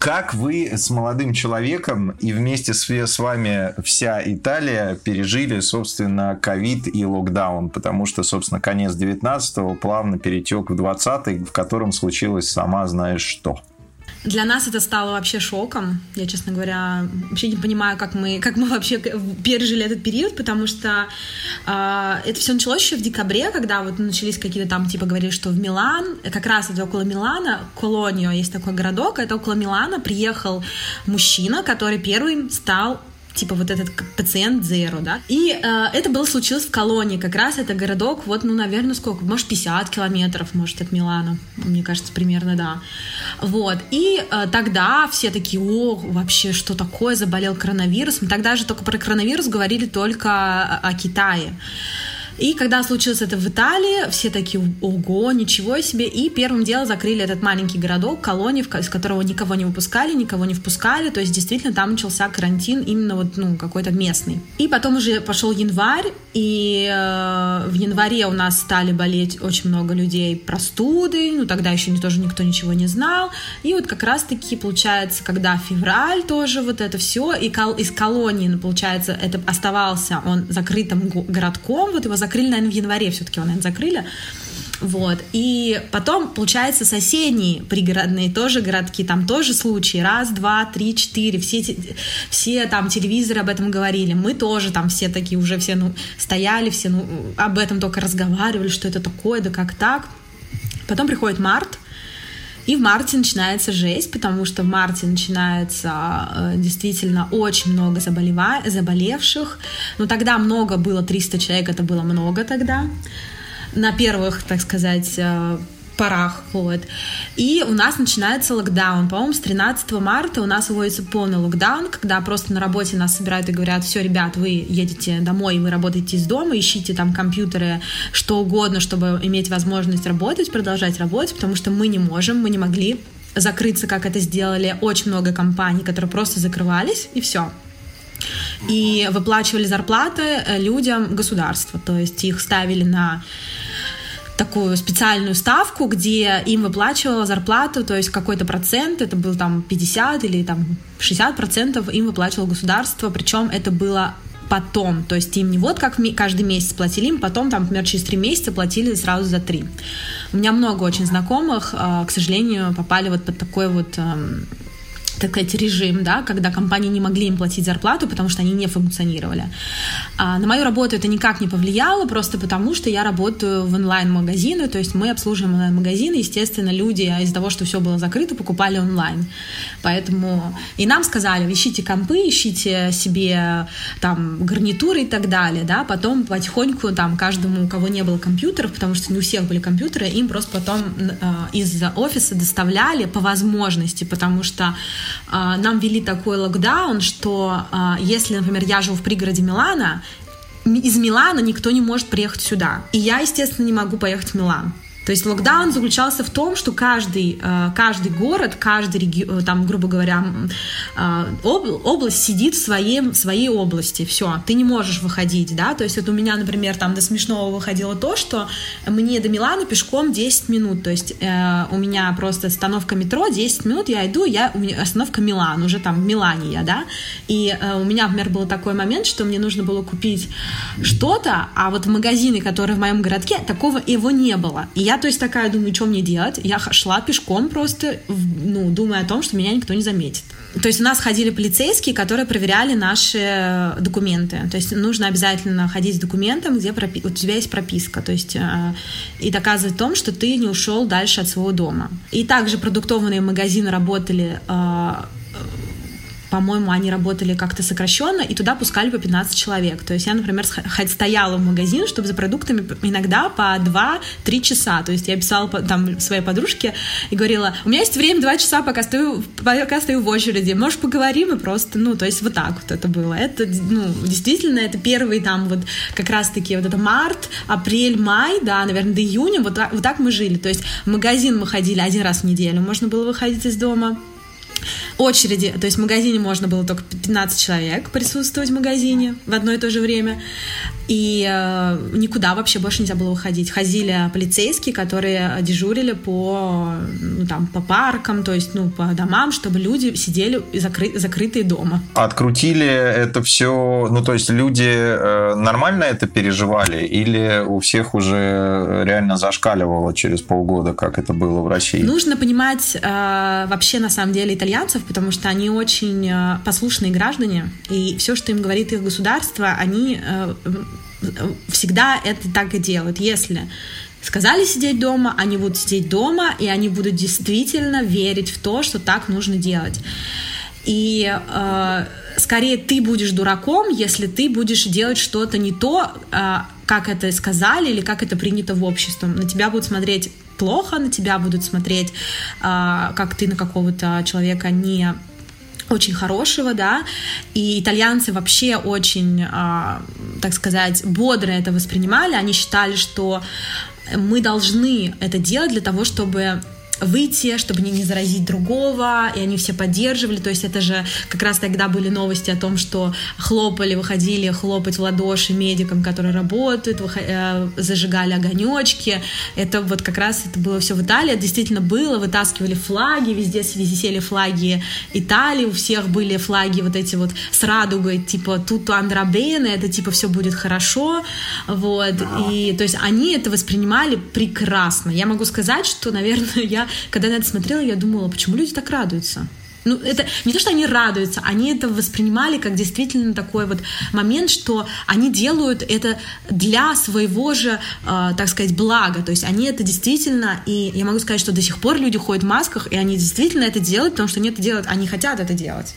Как вы с молодым человеком и вместе с, с вами вся Италия пережили, собственно, ковид и локдаун? Потому что, собственно, конец 19-го плавно перетек в 20-й, в котором случилось сама знаешь что. Для нас это стало вообще шоком. Я, честно говоря, вообще не понимаю, как мы, как мы вообще пережили этот период, потому что э, это все началось еще в декабре, когда вот начались какие-то там, типа, говорили, что в Милан, как раз это около Милана, Колонио, есть такой городок, это около Милана приехал мужчина, который первым стал типа вот этот пациент Zero, да. И э, это было случилось в колонии, как раз это городок, вот, ну, наверное, сколько, может, 50 километров, может, от Милана, мне кажется, примерно, да. Вот, и э, тогда все такие, о, вообще, что такое, заболел коронавирусом. Тогда же только про коронавирус говорили только о Китае. И когда случилось это в Италии, все такие, ого, ничего себе. И первым делом закрыли этот маленький городок, колонию, из которого никого не выпускали, никого не впускали. То есть действительно там начался карантин именно вот, ну, какой-то местный. И потом уже пошел январь, и э, в январе у нас стали болеть очень много людей простуды, ну тогда еще тоже никто ничего не знал. И вот как раз-таки получается, когда февраль тоже вот это все, и кол- из колонии, ну, получается, это оставался он закрытым городком, вот его закрыли, наверное, в январе все-таки его, наверное, закрыли. Вот. И потом, получается, соседние пригородные тоже городки, там тоже случаи. Раз, два, три, четыре. Все, все там телевизоры об этом говорили. Мы тоже там все такие уже все ну, стояли, все ну, об этом только разговаривали, что это такое, да как так. Потом приходит март, и в марте начинается жесть, потому что в марте начинается э, действительно очень много заболева... заболевших. Но тогда много было, 300 человек, это было много тогда на первых, так сказать, порах, вот. И у нас начинается локдаун. По-моему, с 13 марта у нас вводится полный локдаун, когда просто на работе нас собирают и говорят, все, ребят, вы едете домой, вы работаете из дома, ищите там компьютеры, что угодно, чтобы иметь возможность работать, продолжать работать, потому что мы не можем, мы не могли закрыться, как это сделали очень много компаний, которые просто закрывались, и все и выплачивали зарплаты э, людям государства, то есть их ставили на такую специальную ставку, где им выплачивала зарплату, то есть какой-то процент, это был там 50 или там 60 процентов им выплачивало государство, причем это было потом, то есть им не вот как каждый месяц платили, им потом, там, например, через три месяца платили сразу за три. У меня много очень знакомых, э, к сожалению, попали вот под такой вот эм, так сказать, режим, да, когда компании не могли им платить зарплату, потому что они не функционировали. А на мою работу это никак не повлияло, просто потому что я работаю в онлайн-магазины, то есть мы обслуживаем онлайн-магазины, естественно, люди из-за того, что все было закрыто, покупали онлайн. Поэтому и нам сказали, ищите компы, ищите себе там гарнитуры и так далее, да, потом потихоньку там каждому, у кого не было компьютеров, потому что не у всех были компьютеры, им просто потом э, из офиса доставляли по возможности, потому что нам ввели такой локдаун, что а, если, например, я живу в пригороде Милана, из Милана никто не может приехать сюда. И я, естественно, не могу поехать в Милан. То есть локдаун заключался в том, что каждый, э, каждый город, каждый регион, э, там, грубо говоря, э, область сидит в, своем, в своей области, все, ты не можешь выходить, да, то есть вот у меня, например, там до смешного выходило то, что мне до Милана пешком 10 минут, то есть у меня просто остановка метро, 10 минут, я иду, я, у меня остановка Милан, уже там в Милане я, да, и у меня, например, был такой момент, что мне нужно было купить что-то, а вот в магазине, который в моем городке, такого его не было, и я, то есть, такая думаю, что мне делать? Я шла пешком просто, ну, думая о том, что меня никто не заметит. То есть у нас ходили полицейские, которые проверяли наши документы. То есть нужно обязательно ходить с документом, где пропи... у тебя есть прописка. То есть э, и доказывать том, что ты не ушел дальше от своего дома. И также продуктовые магазины работали э, по-моему, они работали как-то сокращенно, и туда пускали по 15 человек. То есть я, например, стояла в магазин, чтобы за продуктами иногда по 2-3 часа. То есть я писала там своей подружке и говорила, у меня есть время 2 часа, пока стою, пока стою в очереди, можешь поговорим, и просто, ну, то есть вот так вот это было. Это, ну, действительно, это первый там вот как раз-таки вот это март, апрель, май, да, наверное, до июня, вот так, вот так мы жили. То есть в магазин мы ходили один раз в неделю, можно было выходить из дома очереди, то есть в магазине можно было только 15 человек присутствовать в магазине в одно и то же время, и э, никуда вообще больше нельзя было выходить. Ходили полицейские, которые дежурили по, ну, там, по паркам, то есть ну, по домам, чтобы люди сидели закры закрытые дома. Открутили это все, ну то есть люди э, нормально это переживали или у всех уже реально зашкаливало через полгода, как это было в России? Нужно понимать э, вообще на самом деле итальянцев, потому что они очень э, послушные граждане, и все, что им говорит их государство, они э, всегда это так и делают. Если сказали сидеть дома, они будут сидеть дома, и они будут действительно верить в то, что так нужно делать. И э, скорее ты будешь дураком, если ты будешь делать что-то не то, э, как это сказали или как это принято в обществе. На тебя будут смотреть плохо, на тебя будут смотреть, э, как ты на какого-то человека не очень хорошего, да, и итальянцы вообще очень, э, так сказать, бодро это воспринимали, они считали, что мы должны это делать для того, чтобы выйти, чтобы не, не заразить другого, и они все поддерживали, то есть это же как раз тогда были новости о том, что хлопали, выходили хлопать в ладоши медикам, которые работают. Э, зажигали огонечки, это вот как раз это было все в Италии, это действительно было, вытаскивали флаги, везде висели флаги Италии, у всех были флаги вот эти вот с радугой, типа тут Андрабейна, это типа все будет хорошо, вот, и то есть они это воспринимали прекрасно. Я могу сказать, что, наверное, я когда на это смотрела, я думала, почему люди так радуются? Ну, это не то, что они радуются, они это воспринимали как действительно такой вот момент, что они делают это для своего же, э, так сказать, блага. То есть они это действительно, и я могу сказать, что до сих пор люди ходят в масках, и они действительно это делают, потому что они это делают, они хотят это делать.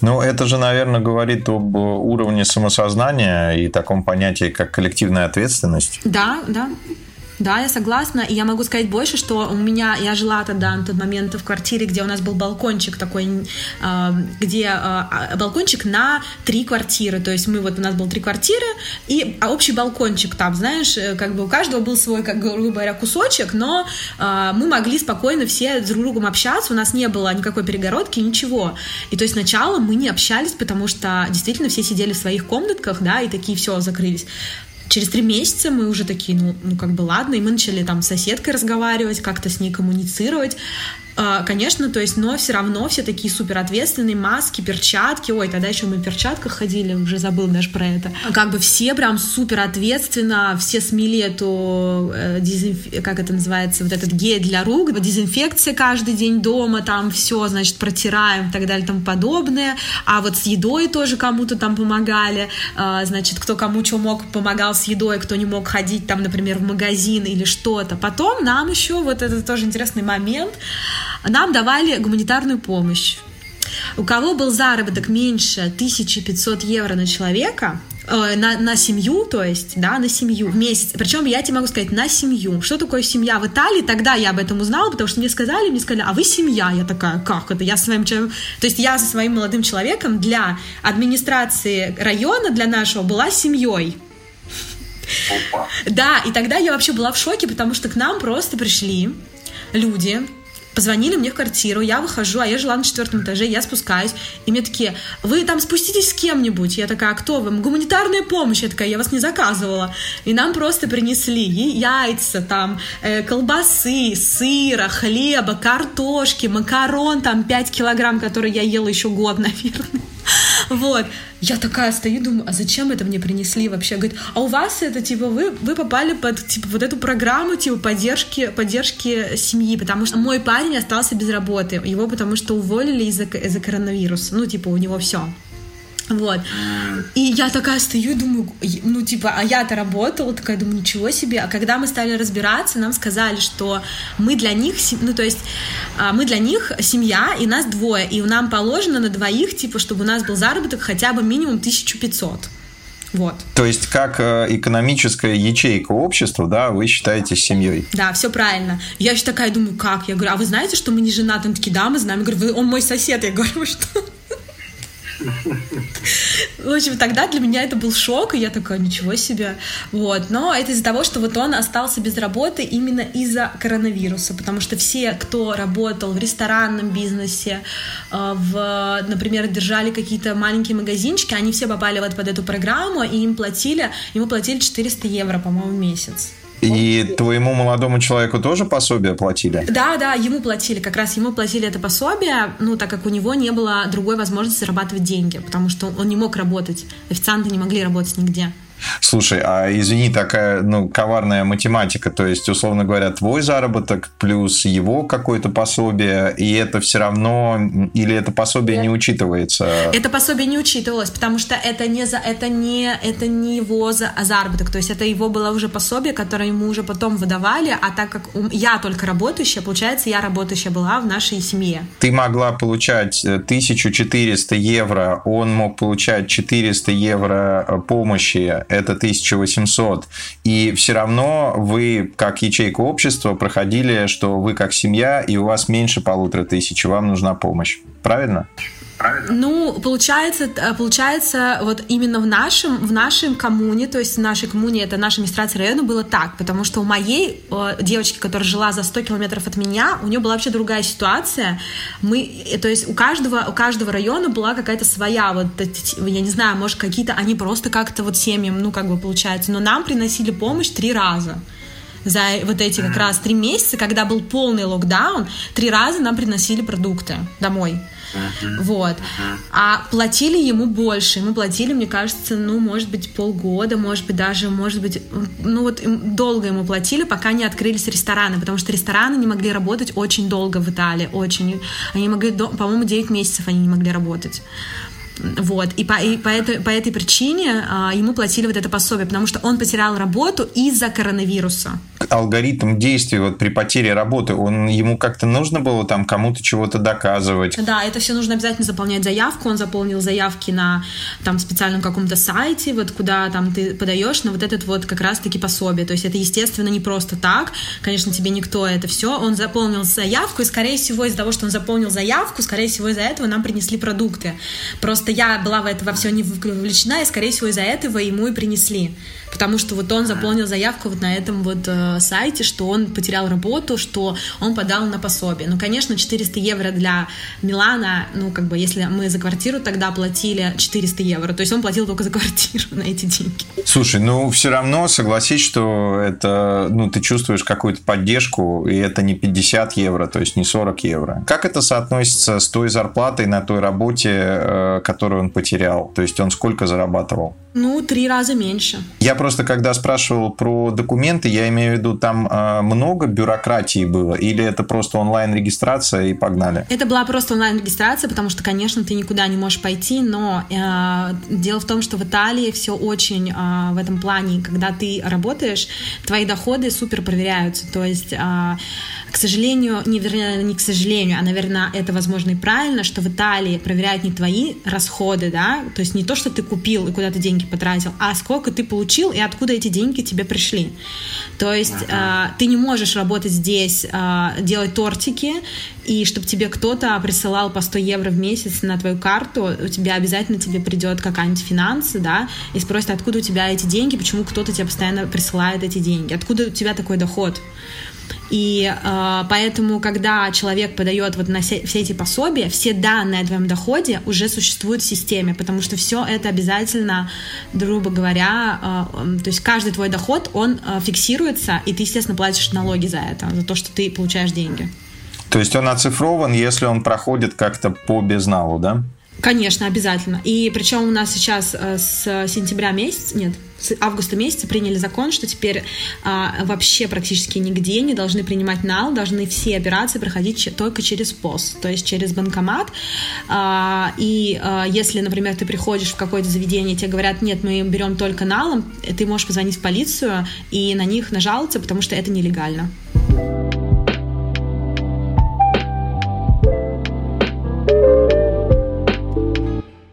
Ну, это же, наверное, говорит об уровне самосознания и таком понятии, как коллективная ответственность. Да, да. Да, я согласна. И я могу сказать больше, что у меня, я жила тогда на тот момент в квартире, где у нас был балкончик такой, а, где а, балкончик на три квартиры. То есть мы вот, у нас был три квартиры и общий балкончик там, знаешь, э, как бы у каждого был свой, как грубо говоря, кусочек, но а, мы могли спокойно все друг с другом общаться, у нас не было никакой перегородки, ничего. И то есть сначала мы не общались, потому что действительно все сидели в своих комнатках, да, и такие все закрылись. Через три месяца мы уже такие, ну, ну как бы ладно, и мы начали там с соседкой разговаривать, как-то с ней коммуницировать. А, конечно, то есть, но все равно все такие супер ответственные, маски, перчатки. Ой, тогда еще мы в перчатках ходили, уже забыл даже про это. Как бы все прям супер ответственно, все смели эту, э, дезинф... как это называется, вот этот гель для рук, дезинфекция каждый день дома, там все, значит, протираем и так далее тому подобное. А вот с едой тоже кому-то там помогали, а, значит, кто кому что мог, помогал с едой, кто не мог ходить там, например, в магазин или что-то. Потом нам еще, вот это тоже интересный момент, нам давали гуманитарную помощь. У кого был заработок меньше 1500 евро на человека, э, на, на семью, то есть, да, на семью в месяц. Причем я тебе могу сказать, на семью. Что такое семья в Италии? Тогда я об этом узнала, потому что мне сказали, мне сказали, а вы семья. Я такая, как это? Я с своим человеком... То есть я со своим молодым человеком для администрации района, для нашего, была семьей. Да, и тогда я вообще была в шоке, потому что к нам просто пришли люди, Позвонили мне в квартиру, я выхожу, а я жила на четвертом этаже, я спускаюсь, и мне такие, вы там спуститесь с кем-нибудь? Я такая, а кто вы? Гуманитарная помощь. Я такая, я вас не заказывала. И нам просто принесли яйца, там, э, колбасы, сыра, хлеба, картошки, макарон, там, 5 килограмм, которые я ела еще год, наверное. Вот. Я такая стою, думаю, а зачем это мне принесли вообще? Говорит, а у вас это, типа, вы, вы попали под, типа, вот эту программу, типа, поддержки, поддержки семьи, потому что мой парень остался без работы, его потому что уволили из-за из коронавируса, ну, типа, у него все. Вот. И я такая стою и думаю, ну, типа, а я-то работала, такая думаю, ничего себе. А когда мы стали разбираться, нам сказали, что мы для них, ну, то есть, а, мы для них семья, и нас двое, и нам положено на двоих, типа, чтобы у нас был заработок хотя бы минимум 1500. Вот. То есть, как э, экономическая ячейка общества, да, вы считаете семьей? Да, все правильно. Я еще такая думаю, как? Я говорю, а вы знаете, что мы не женаты? Он такие, да, мы знаем. Я говорю, он мой сосед. Я говорю, что? В общем, тогда для меня это был шок, и я такая, ничего себе. Вот. Но это из-за того, что вот он остался без работы именно из-за коронавируса, потому что все, кто работал в ресторанном бизнесе, э, в, например, держали какие-то маленькие магазинчики, они все попали вот под эту программу, и им платили, ему платили 400 евро, по-моему, в месяц. И твоему молодому человеку тоже пособие платили? Да, да, ему платили. Как раз ему платили это пособие, ну, так как у него не было другой возможности зарабатывать деньги, потому что он не мог работать. Официанты не могли работать нигде. Слушай, а извини, такая, ну, коварная математика, то есть, условно говоря, твой заработок плюс его какое-то пособие, и это все равно, или это пособие не учитывается? Это пособие не учитывалось, потому что это не, за, это не, это не его за, заработок, то есть это его было уже пособие, которое ему уже потом выдавали, а так как я только работающая, получается, я работающая была в нашей семье. Ты могла получать 1400 э, евро, он мог получать 400 евро э, помощи, это 1800. И все равно вы, как ячейка общества, проходили, что вы как семья, и у вас меньше полутора тысяч, и вам нужна помощь. Правильно? Правильно? Ну, получается, э, получается, вот именно в нашем, в нашем коммуне, то есть в нашей коммуне, это наша администрация района, было так, потому что у моей э, девочки, которая жила за 100 километров от меня, у нее была вообще другая ситуация. Мы, э, то есть у каждого, у каждого района была какая-то своя, вот, я не знаю, может, какие-то, они просто как-то вот семьям, ну, как бы получается, но нам приносили помощь три раза за вот эти как раз три месяца, когда был полный локдаун, три раза нам приносили продукты домой. Вот. А платили ему больше. Мы платили, мне кажется, ну, может быть, полгода, может быть, даже, может быть, ну, вот долго ему платили, пока не открылись рестораны, потому что рестораны не могли работать очень долго в Италии, очень. Они могли, по-моему, 9 месяцев они не могли работать. Вот. И по, и по, этой, по этой причине а, ему платили вот это пособие, потому что он потерял работу из-за коронавируса. Алгоритм действий вот при потере работы, он ему как-то нужно было там кому-то чего-то доказывать? Да, это все нужно обязательно заполнять заявку. Он заполнил заявки на там специальном каком-то сайте, вот куда там ты подаешь на вот этот вот как раз-таки пособие. То есть это, естественно, не просто так. Конечно, тебе никто это все. Он заполнил заявку, и, скорее всего, из-за того, что он заполнил заявку, скорее всего, из-за этого нам принесли продукты. Просто я была в это во все не вовлечена, и, скорее всего, из-за этого ему и принесли. Потому что вот он заполнил заявку вот на этом вот э, сайте, что он потерял работу, что он подал на пособие. Ну, конечно, 400 евро для Милана, ну, как бы, если мы за квартиру тогда платили 400 евро, то есть он платил только за квартиру на эти деньги. Слушай, ну, все равно согласись, что это, ну, ты чувствуешь какую-то поддержку, и это не 50 евро, то есть не 40 евро. Как это соотносится с той зарплатой на той работе, э, которую он потерял? То есть он сколько зарабатывал? Ну, три раза меньше. Я просто, когда спрашивал про документы, я имею в виду, там э, много бюрократии было, или это просто онлайн-регистрация и погнали? Это была просто онлайн-регистрация, потому что, конечно, ты никуда не можешь пойти, но э, дело в том, что в Италии все очень э, в этом плане, когда ты работаешь, твои доходы супер проверяются, то есть... Э, к сожалению, не, вернее, не к сожалению, а, наверное, это, возможно, и правильно, что в Италии проверяют не твои расходы, да, то есть не то, что ты купил и куда ты деньги потратил, а сколько ты получил и откуда эти деньги тебе пришли. То есть uh-huh. э, ты не можешь работать здесь, э, делать тортики, и чтобы тебе кто-то присылал по 100 евро в месяц на твою карту, у тебя обязательно тебе придет какая-нибудь финансы, да, и спросит, откуда у тебя эти деньги, почему кто-то тебе постоянно присылает эти деньги, откуда у тебя такой доход. И э, поэтому, когда человек подает вот на все, все эти пособия, все данные о твоем доходе уже существуют в системе, потому что все это обязательно, грубо говоря, э, то есть каждый твой доход, он э, фиксируется, и ты, естественно, платишь налоги за это, за то, что ты получаешь деньги. То есть он оцифрован, если он проходит как-то по безналу, да? Конечно, обязательно. И причем у нас сейчас э, с сентября месяца, нет, с августа месяца приняли закон, что теперь а, вообще практически нигде не должны принимать нал, должны все операции проходить только через ПОС, то есть через банкомат. А, и а, если, например, ты приходишь в какое-то заведение, тебе говорят, нет, мы берем только налом, ты можешь позвонить в полицию и на них нажаловаться, потому что это нелегально.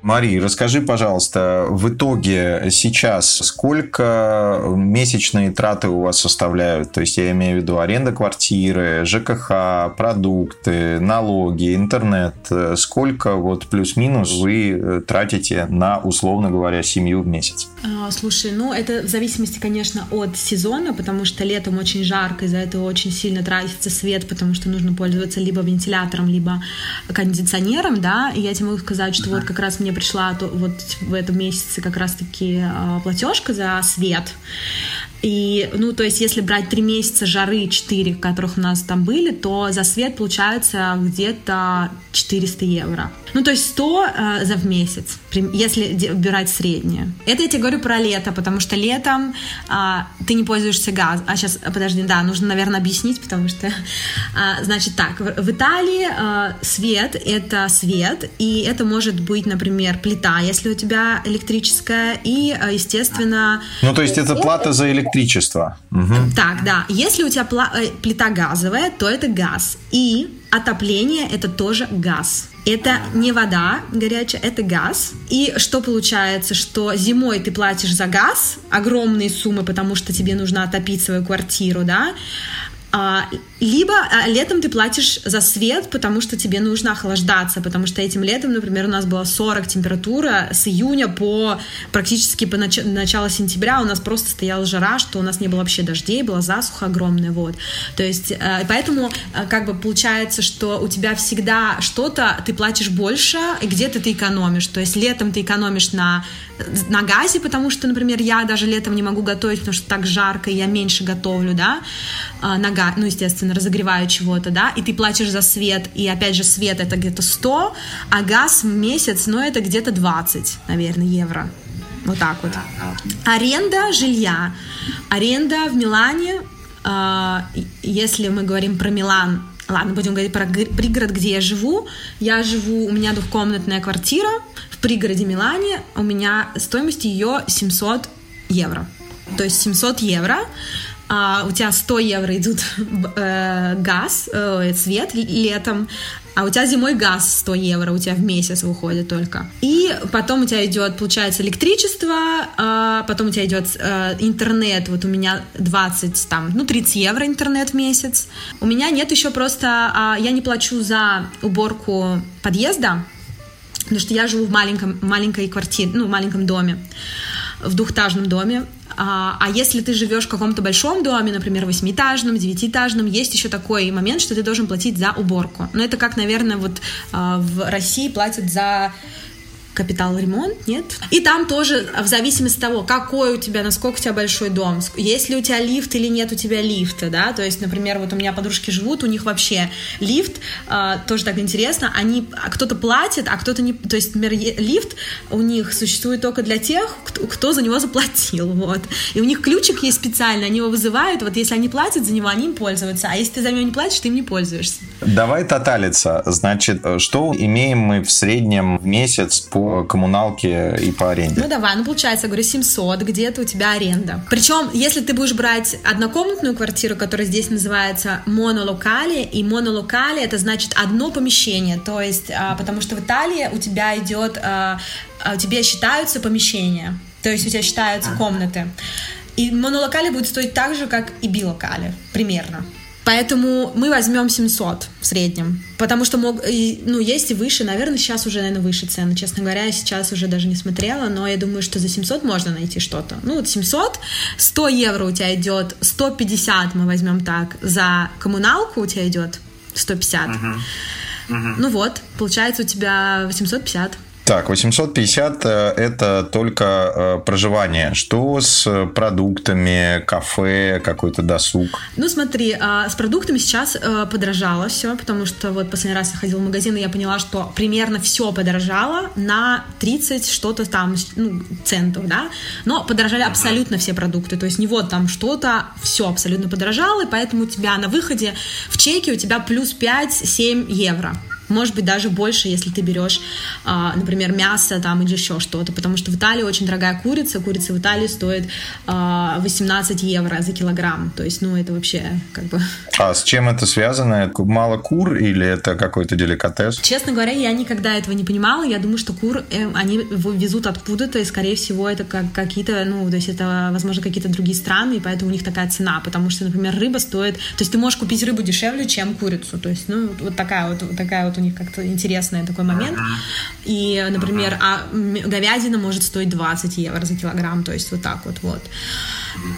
Мария, расскажи, пожалуйста, в итоге сейчас сколько месячные траты у вас составляют? То есть я имею в виду аренда квартиры, ЖКХ, продукты, налоги, интернет. Сколько вот плюс-минус вы э, тратите на, условно говоря, семью в месяц? А, слушай, ну это в зависимости, конечно, от сезона, потому что летом очень жарко, из-за этого очень сильно тратится свет, потому что нужно пользоваться либо вентилятором, либо кондиционером, да, и я тебе могу сказать, что вот как раз мне пришла вот в этом месяце как раз-таки а, платежка за свет, и, ну, то есть, если брать три месяца жары, четыре, которых у нас там были, то за свет получается где-то 400 евро. Ну, то есть 100 э, за в месяц, если брать среднее. Это я тебе говорю про лето, потому что летом э, ты не пользуешься газом. А сейчас, подожди, да, нужно, наверное, объяснить, потому что, э, значит, так, в, в Италии э, свет — это свет, и это может быть, например, плита, если у тебя электрическая, и, э, естественно... Ну, то есть это плата за электричество электричество. Угу. Так, да. Если у тебя э, плита газовая, то это газ. И отопление это тоже газ. Это не вода горячая, это газ. И что получается, что зимой ты платишь за газ огромные суммы, потому что тебе нужно отопить свою квартиру, да, а, либо а, летом ты платишь за свет, потому что тебе нужно охлаждаться, потому что этим летом, например, у нас была 40 температура с июня по практически по нач- начало сентября у нас просто стояла жара, что у нас не было вообще дождей, была засуха огромная, вот. То есть, э, поэтому э, как бы получается, что у тебя всегда что-то ты платишь больше, и где-то ты экономишь. То есть летом ты экономишь на на газе, потому что, например, я даже летом не могу готовить, потому что так жарко, и я меньше готовлю, да, а, на газ, ну, естественно, разогреваю чего-то, да, и ты платишь за свет, и опять же свет это где-то 100, а газ в месяц, ну, это где-то 20, наверное, евро. Вот так вот. Аренда жилья. Аренда в Милане, а, если мы говорим про Милан, ладно, будем говорить про пригород, где я живу. Я живу, у меня двухкомнатная квартира, пригороде Милане у меня стоимость ее 700 евро. То есть 700 евро, а у тебя 100 евро идут э, газ, э, свет летом, а у тебя зимой газ 100 евро, у тебя в месяц выходит только. И потом у тебя идет, получается, электричество, э, потом у тебя идет э, интернет, вот у меня 20, там, ну, 30 евро интернет в месяц. У меня нет еще просто, э, я не плачу за уборку подъезда, Потому что я живу в маленьком, маленькой квартире, ну, в маленьком доме, в двухэтажном доме. А, а если ты живешь в каком-то большом доме, например, восьмиэтажном, девятиэтажном, есть еще такой момент, что ты должен платить за уборку. Но это как, наверное, вот а, в России платят за капитал ремонт, нет? И там тоже в зависимости от того, какой у тебя, насколько у тебя большой дом, есть ли у тебя лифт или нет у тебя лифта, да, то есть, например, вот у меня подружки живут, у них вообще лифт, э, тоже так интересно, они, а кто-то платит, а кто-то не, то есть, например, лифт у них существует только для тех, кто, кто за него заплатил, вот, и у них ключик есть специальный, они его вызывают, вот если они платят за него, они им пользуются, а если ты за него не платишь, ты им не пользуешься. Давай тоталиться, значит, что имеем мы в среднем в месяц по коммуналке и по аренде. Ну давай, ну получается, я говорю, 700, где-то у тебя аренда. Причем, если ты будешь брать однокомнатную квартиру, которая здесь называется монолокали, и монолокали это значит одно помещение, то есть, а, потому что в Италии у тебя идет, а, а, у тебя считаются помещения, то есть у тебя считаются комнаты. И монолокали будет стоить так же, как и билокали, примерно. Поэтому мы возьмем 700 в среднем. Потому что мог, ну, есть и выше, наверное, сейчас уже, наверное, выше цены. Честно говоря, я сейчас уже даже не смотрела, но я думаю, что за 700 можно найти что-то. Ну, вот 700, 100 евро у тебя идет, 150 мы возьмем так, за коммуналку у тебя идет 150. Uh-huh. Uh-huh. Ну вот, получается у тебя 850. Так, 850 э, это только э, проживание. Что с продуктами, кафе, какой-то досуг? Ну, смотри, а, с продуктами сейчас э, подорожало все, потому что вот последний раз я ходила в магазин, и я поняла, что примерно все подорожало на 30 что-то там, ну, центов, да, но подорожали абсолютно все продукты, то есть не вот там что-то, все абсолютно подорожало, и поэтому у тебя на выходе в чеке у тебя плюс 5-7 евро Может быть, даже больше, если ты берешь, а, например, мясо там или еще что-то, потому что в Италии очень дорогая курица. Курица в Италии стоит 18 евро за килограмм. То есть, ну, это вообще как бы... А с чем это связано? Мало кур или это какой-то деликатес? Честно говоря, я никогда этого не понимала. Я думаю, что кур, э, они везут откуда-то, и, скорее всего, это как какие-то, ну, то есть это, возможно, какие-то другие страны, и поэтому у них такая цена. Потому что, например, рыба стоит... То есть ты можешь купить рыбу дешевле, чем курицу. То есть, ну, вот такая вот, вот такая вот у них как-то интересный такой момент. И, например, а говядина может стоить 20 евро за килограмм. То есть вот так вот, вот.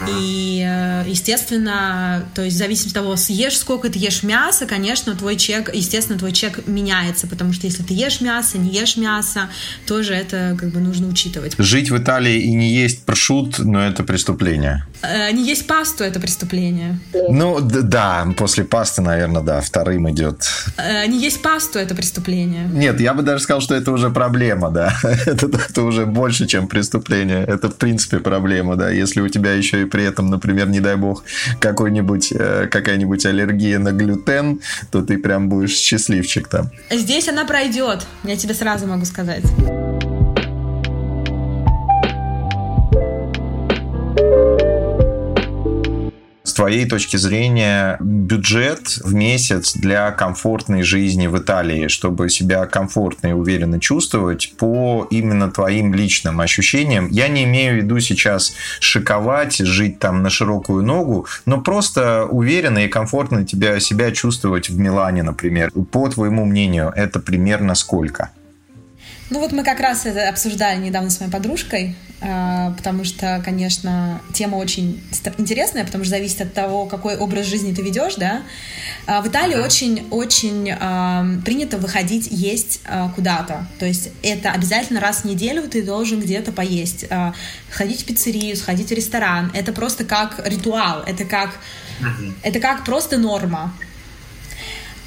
И, э, естественно, то есть в зависимости от того, съешь сколько ты ешь мяса, конечно, твой чек, естественно, твой чек меняется, потому что если ты ешь мясо, не ешь мясо, тоже это как бы нужно учитывать. Жить в Италии и не есть прошут, но это преступление. Э, не есть пасту это преступление. Ну да, после пасты, наверное, да, вторым идет. Э, не есть пасту это преступление. Нет, я бы даже сказал, что это уже проблема, да. это, это уже больше, чем преступление. Это в принципе проблема, да. Если у тебя еще и при этом, например, не дай бог, какой-нибудь, э, какая-нибудь аллергия на глютен, то ты прям будешь счастливчик там. Здесь она пройдет, я тебе сразу могу сказать. Твоей точки зрения бюджет в месяц для комфортной жизни в Италии, чтобы себя комфортно и уверенно чувствовать по именно твоим личным ощущениям? Я не имею в виду сейчас шиковать, жить там на широкую ногу, но просто уверенно и комфортно тебя, себя чувствовать в Милане, например. По твоему мнению, это примерно сколько? Ну вот мы как раз это обсуждали недавно с моей подружкой, а, потому что, конечно, тема очень интересная, потому что зависит от того, какой образ жизни ты ведешь, да. А, в Италии очень-очень а, принято выходить есть куда-то, то есть это обязательно раз в неделю ты должен где-то поесть, сходить в пиццерию, сходить в ресторан, это просто как ритуал, это как, это как просто норма.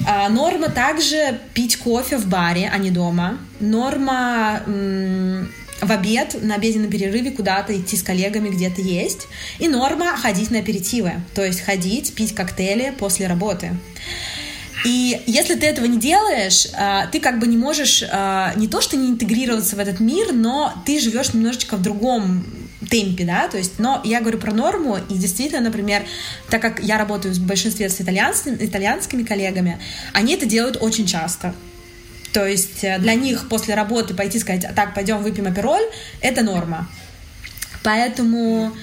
А, норма также пить кофе в баре, а не дома. Норма в обед, на обеденном перерыве куда-то идти с коллегами где-то есть. И норма ходить на аперитивы, то есть ходить, пить коктейли после работы. И если ты этого не делаешь, а, ты как бы не можешь а, не то что не интегрироваться в этот мир, но ты живешь немножечко в другом темпе, да, то есть, но я говорю про норму, и действительно, например, так как я работаю в большинстве с итальянскими, итальянскими коллегами, они это делают очень часто. То есть э, для них после работы пойти сказать, так, пойдем выпьем апероль, это норма. Поэтому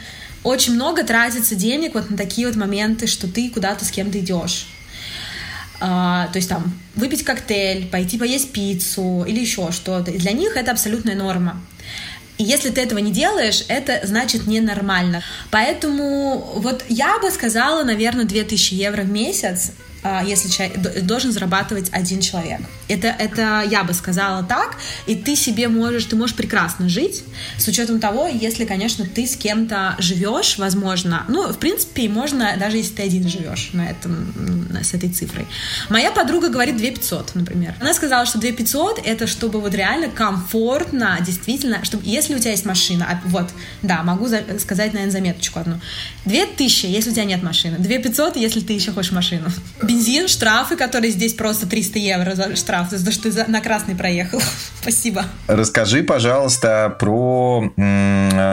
очень много тратится денег вот на такие вот моменты, что ты куда-то с кем-то идешь. Uh, то есть там выпить коктейль, пойти поесть пиццу или еще что-то. И для них это абсолютная норма. И если ты этого не делаешь, это значит ненормально. Поэтому вот я бы сказала, наверное, 2000 евро в месяц если человек, должен зарабатывать один человек. Это, это я бы сказала так, и ты себе можешь, ты можешь прекрасно жить, с учетом того, если, конечно, ты с кем-то живешь, возможно, ну, в принципе, можно, даже если ты один живешь на этом, с этой цифрой. Моя подруга говорит 2 500, например. Она сказала, что 2 500 это чтобы вот реально комфортно, действительно, чтобы, если у тебя есть машина, а, вот, да, могу за, сказать, наверное, заметочку одну. 2000, если у тебя нет машины, 2 500, если ты еще хочешь машину бензин, штрафы, которые здесь просто 300 евро за штраф, за то, что ты на красный проехал. Спасибо. Расскажи, пожалуйста, про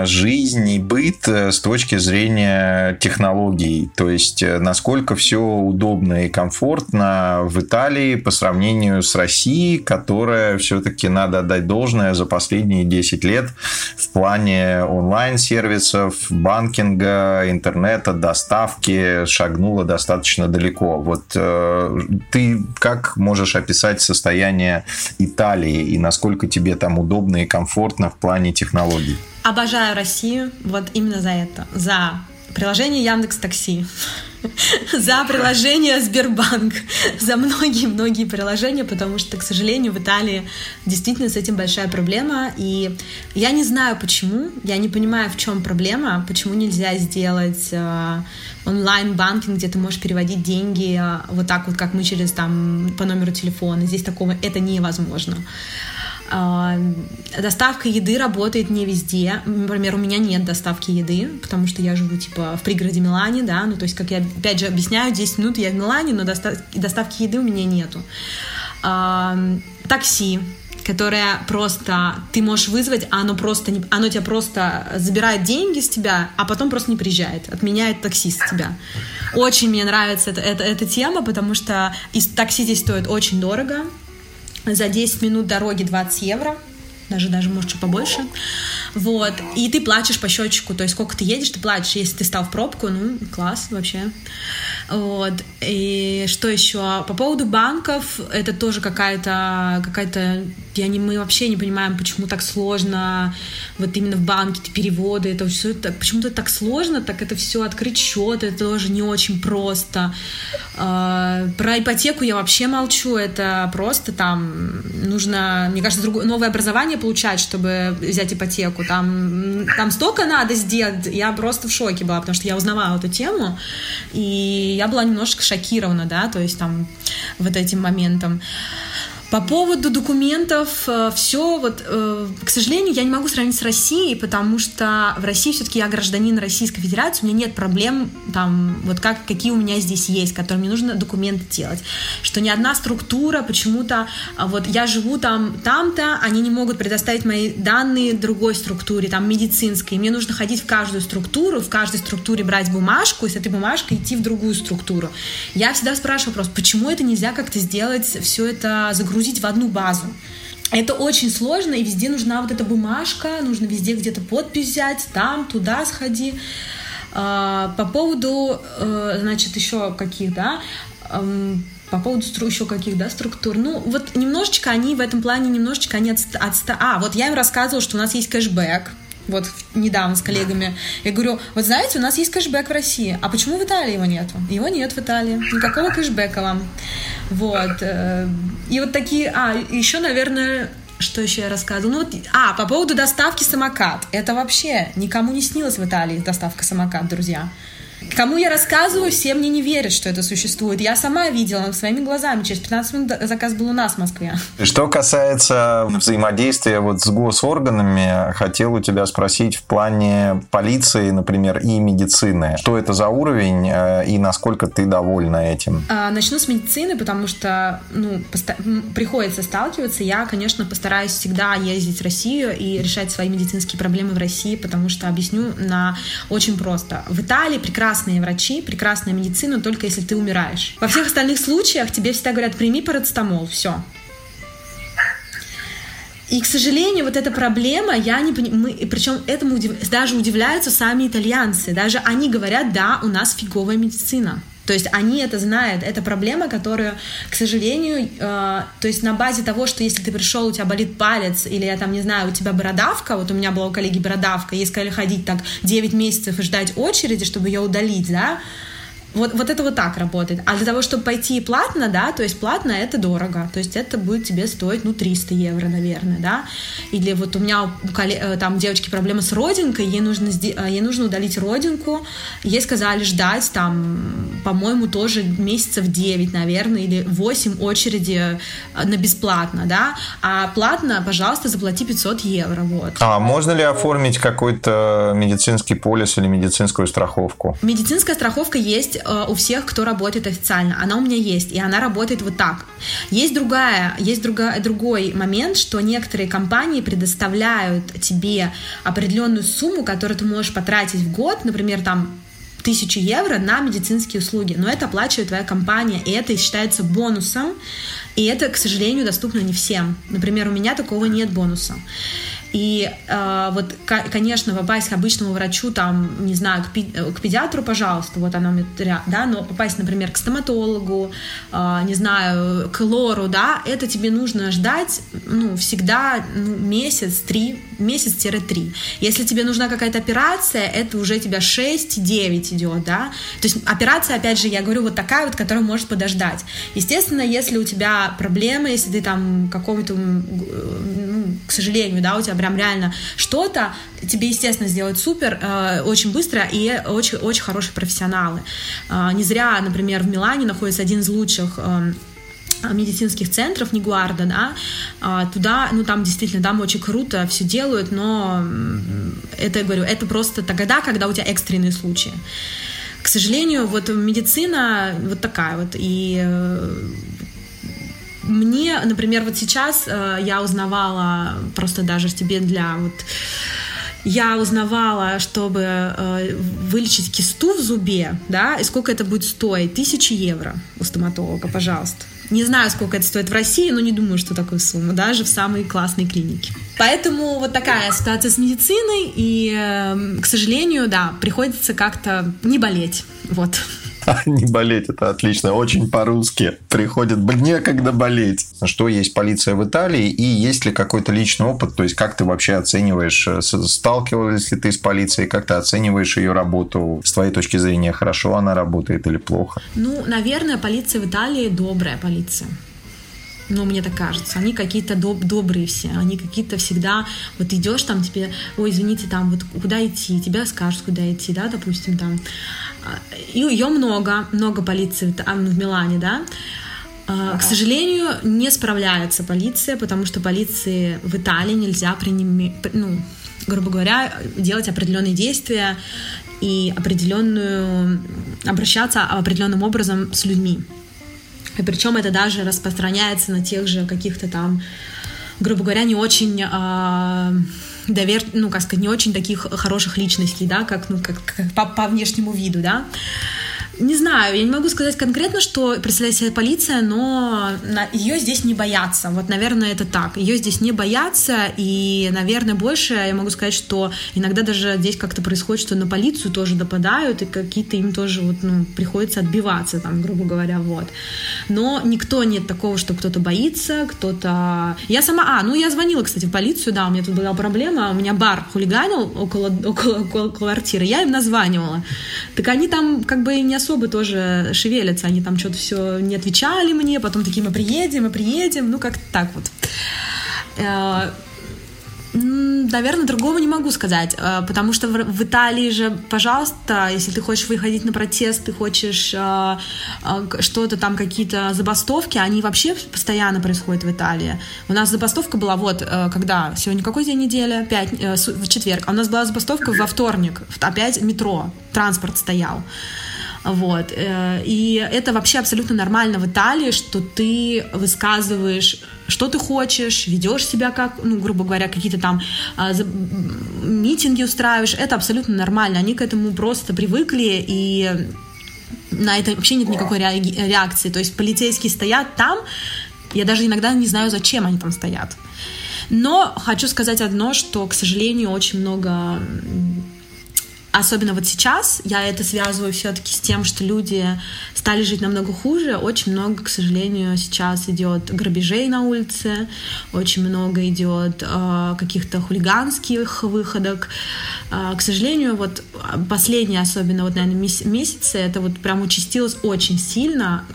жизнь и быт э, с точки зрения технологий. То есть, э, насколько все удобно и комфортно в Италии по сравнению с Россией, которая все-таки, надо отдать должное, за последние 10 лет в плане онлайн-сервисов, банкинга, интернета, доставки шагнула достаточно далеко. Вот ты как можешь описать состояние Италии и насколько тебе там удобно и комфортно в плане технологий? Обожаю Россию вот именно за это, за приложение Яндекс Такси, за приложение Сбербанк, за многие-многие приложения, потому что, к сожалению, в Италии действительно с этим большая проблема, и я не знаю почему, я не понимаю, в чем проблема, почему нельзя сделать э, онлайн-банкинг, где ты можешь переводить деньги э, вот так вот, как мы через там по номеру телефона, здесь такого, это невозможно. Доставка еды работает не везде. Например, у меня нет доставки еды, потому что я живу типа в пригороде Милане, да, ну то есть, как я опять же объясняю, 10 минут я в Милане, но доставки, еды у меня нету. такси, которое просто ты можешь вызвать, а оно просто не, оно тебя просто забирает деньги с тебя, а потом просто не приезжает, отменяет такси с тебя. Очень мне нравится эта, эта, эта тема, потому что из такси здесь стоит очень дорого. За 10 минут дороги 20 евро даже, даже может, чуть побольше. Вот. И ты платишь по счетчику, то есть сколько ты едешь, ты платишь. Если ты стал в пробку, ну, класс вообще. Вот. И что еще? По поводу банков, это тоже какая-то, какая-то, я не, мы вообще не понимаем, почему так сложно, вот именно в банке переводы, это все это, почему-то так сложно, так это все открыть счет, это тоже не очень просто. А, про ипотеку я вообще молчу, это просто там нужно, мне кажется, другое, новое образование получать, чтобы взять ипотеку. Там, там столько надо сделать, я просто в шоке была, потому что я узнавала эту тему, и я была немножко шокирована, да, то есть там вот этим моментом. По поводу документов, э, все вот, э, к сожалению, я не могу сравнить с Россией, потому что в России все-таки я гражданин Российской Федерации, у меня нет проблем там, вот как, какие у меня здесь есть, которым мне нужно документы делать. Что ни одна структура почему-то, а вот я живу там, там-то, они не могут предоставить мои данные другой структуре, там, медицинской. Мне нужно ходить в каждую структуру, в каждой структуре брать бумажку, и с этой бумажкой идти в другую структуру. Я всегда спрашиваю просто, почему это нельзя как-то сделать, все это загрузить загрузить в одну базу. Это очень сложно, и везде нужна вот эта бумажка, нужно везде где-то подпись взять, там, туда сходи. А, по поводу, э, значит, еще каких, да, по поводу еще каких, да, структур. Ну, вот немножечко они в этом плане, немножечко они от, от... А, вот я им рассказывала, что у нас есть кэшбэк, вот недавно с коллегами. Я говорю, вот знаете, у нас есть кэшбэк в России, а почему в Италии его нету? Его нет в Италии, никакого кэшбэка вам. Вот. Э, и вот такие... А, еще, наверное, что еще я рассказывала? Ну, вот, а, по поводу доставки самокат. Это вообще никому не снилось в Италии доставка самокат, друзья. Кому я рассказываю, все мне не верят, что это существует. Я сама видела своими глазами. Через 15 минут заказ был у нас в Москве. Что касается взаимодействия вот с госорганами, хотел у тебя спросить в плане полиции, например, и медицины. Что это за уровень э, и насколько ты довольна этим? А, начну с медицины, потому что ну, приходится сталкиваться. Я, конечно, постараюсь всегда ездить в Россию и решать свои медицинские проблемы в России, потому что объясню на очень просто. В Италии прекрасно прекрасные врачи, прекрасная медицина, только если ты умираешь. Во всех остальных случаях тебе всегда говорят, прими парацетамол, все. И, к сожалению, вот эта проблема, я не понимаю, причем этому удив... даже удивляются сами итальянцы, даже они говорят, да, у нас фиговая медицина. То есть они это знают, это проблема, которую, к сожалению, э, то есть на базе того, что если ты пришел, у тебя болит палец, или я там, не знаю, у тебя бородавка, вот у меня была у коллеги бородавка, ей сказали ходить так 9 месяцев и ждать очереди, чтобы ее удалить, да, вот, вот это вот так работает. А для того, чтобы пойти платно, да, то есть платно это дорого. То есть это будет тебе стоить, ну, 300 евро, наверное, да. Или вот у меня у коллег, э, там девочки проблема с родинкой, ей нужно, э, ей нужно удалить родинку. Ей сказали ждать там, по-моему, тоже месяцев 9, наверное, или 8 очереди э, на бесплатно, да. А платно, пожалуйста, заплати 500 евро, вот. А можно ли оформить какой-то медицинский полис или медицинскую страховку? Медицинская страховка есть Э, у всех, кто работает официально. Она у меня есть, и она работает вот так. Есть другая, есть другая, другой момент, что некоторые компании предоставляют тебе определенную сумму, которую ты можешь потратить в год, например, там тысячу евро на медицинские услуги, но это оплачивает твоя компания, и это считается бонусом, и это, к сожалению, доступно не всем. Например, у меня такого нет бонуса. И э, вот, конечно, попасть к обычному врачу, там, не знаю, к, пи- к педиатру, пожалуйста, вот оно, да, но попасть, например, к стоматологу, э, не знаю, к лору, да, это тебе нужно ждать, ну, всегда ну, месяц, три, месяц-три. Если тебе нужна какая-то операция, это уже тебя 6-9 идет, да. То есть операция, опять же, я говорю, вот такая вот, которая может подождать. Естественно, если у тебя проблемы, если ты там какого-то, ну, к сожалению, да, у тебя прям реально что-то, тебе, естественно, сделают супер, э, очень быстро и очень, очень хорошие профессионалы. Э, не зря, например, в Милане находится один из лучших э, медицинских центров Нигуарда, да, а, туда, ну там действительно, там очень круто все делают, но это, я говорю, это просто тогда, когда у тебя экстренные случаи. К сожалению, вот медицина вот такая вот, и мне, например, вот сейчас э, я узнавала просто даже тебе для вот я узнавала, чтобы э, вылечить кисту в зубе, да, и сколько это будет стоить? Тысячи евро у стоматолога, пожалуйста. Не знаю, сколько это стоит в России, но не думаю, что такую сумму, даже в самой классной клинике. Поэтому вот такая ситуация с медициной, и, э, к сожалению, да, приходится как-то не болеть. Вот. Не болеть, это отлично. Очень по-русски. Приходит, некогда болеть. Что есть полиция в Италии и есть ли какой-то личный опыт? То есть, как ты вообще оцениваешь, э, сталкивалась ли ты с полицией, как ты оцениваешь ее работу? С твоей точки зрения, хорошо она работает или плохо? Ну, наверное, полиция в Италии добрая полиция. Ну, мне так кажется. Они какие-то доб- добрые все. Они какие-то всегда... Вот идешь там, тебе... Ой, извините, там, вот куда идти? Тебя скажут, куда идти, да, допустим, там. И ее много, много полиции в Милане, да. Ага. К сожалению, не справляется полиция, потому что полиции в Италии нельзя принимать, ну, грубо говоря, делать определенные действия и определенную обращаться определенным образом с людьми. И причем это даже распространяется на тех же каких-то там, грубо говоря, не очень э, довер... ну, как сказать, не очень таких хороших личностей, да, как, ну, как, как по, по внешнему виду, да. Не знаю, я не могу сказать конкретно, что представляет себе полиция, но ее здесь не боятся. Вот, наверное, это так. Ее здесь не боятся, и, наверное, больше я могу сказать, что иногда даже здесь как-то происходит, что на полицию тоже допадают, и какие-то им тоже вот, ну, приходится отбиваться, там, грубо говоря, вот. Но никто нет такого, что кто-то боится, кто-то... Я сама... А, ну, я звонила, кстати, в полицию, да, у меня тут была проблема, у меня бар хулиганил около, около, около квартиры, я им названивала. Так они там как бы не особо особо тоже шевелятся, они там что-то все не отвечали мне, потом такие мы приедем, мы приедем, ну как так вот. Э, наверное, другого не могу сказать, э, потому что в Италии же, пожалуйста, если ты хочешь выходить на протест, ты хочешь э, что-то там, какие-то забастовки, они вообще постоянно происходят в Италии. У нас забастовка была вот, когда, сегодня какой день недели? Пять, в четверг. А у нас была забастовка во вторник, опять метро, транспорт стоял. Вот. Э, и это вообще абсолютно нормально в Италии, что ты высказываешь что ты хочешь, ведешь себя как, ну, грубо говоря, какие-то там за, митинги устраиваешь, это абсолютно нормально. Они к этому просто привыкли, и на это вообще нет никакой реакции. То есть полицейские стоят там, я даже иногда не знаю, зачем они там стоят. Но хочу сказать одно, что, к сожалению, очень много особенно вот сейчас, я это связываю все-таки с тем, что люди стали жить намного хуже. Очень много, к сожалению, сейчас идет грабежей на улице, очень много идет э, каких-то хулиганских выходок. Э, к сожалению, вот последние, особенно вот, наверное, месяцы, это вот прям участилось очень сильно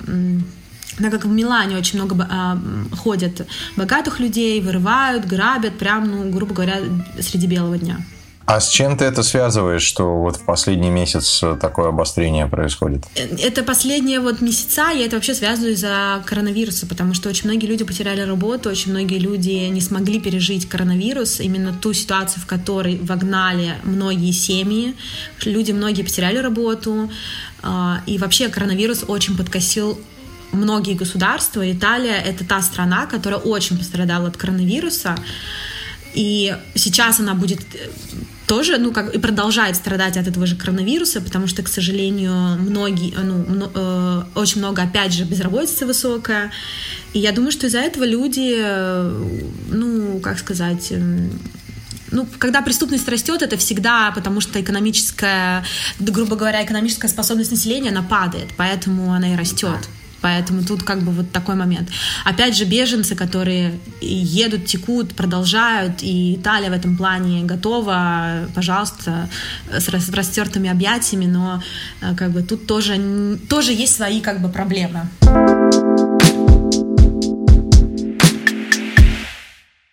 так как в Милане очень много э, ходят богатых людей, вырывают, грабят, прям, ну, грубо говоря, среди белого дня. А с чем ты это связываешь, что вот в последний месяц такое обострение происходит? Это последние вот месяца, я это вообще связываю из-за коронавируса, потому что очень многие люди потеряли работу, очень многие люди не смогли пережить коронавирус, именно ту ситуацию, в которой вогнали многие семьи, люди многие потеряли работу, а, и вообще коронавирус очень подкосил многие государства. Италия — это та страна, которая очень пострадала от коронавируса, и сейчас она будет тоже, ну, как и продолжает страдать от этого же коронавируса, потому что, к сожалению, многие, ну, э, очень много, опять же, безработицы высокая. И я думаю, что из-за этого люди, э, ну, как сказать, э, ну, когда преступность растет, это всегда потому, что экономическая, грубо говоря, экономическая способность населения, она падает, поэтому она и растет. Поэтому тут как бы вот такой момент. Опять же, беженцы, которые едут, текут, продолжают, и Италия в этом плане готова, пожалуйста, с расстертыми объятиями, но э, как бы тут тоже, тоже есть свои как бы проблемы.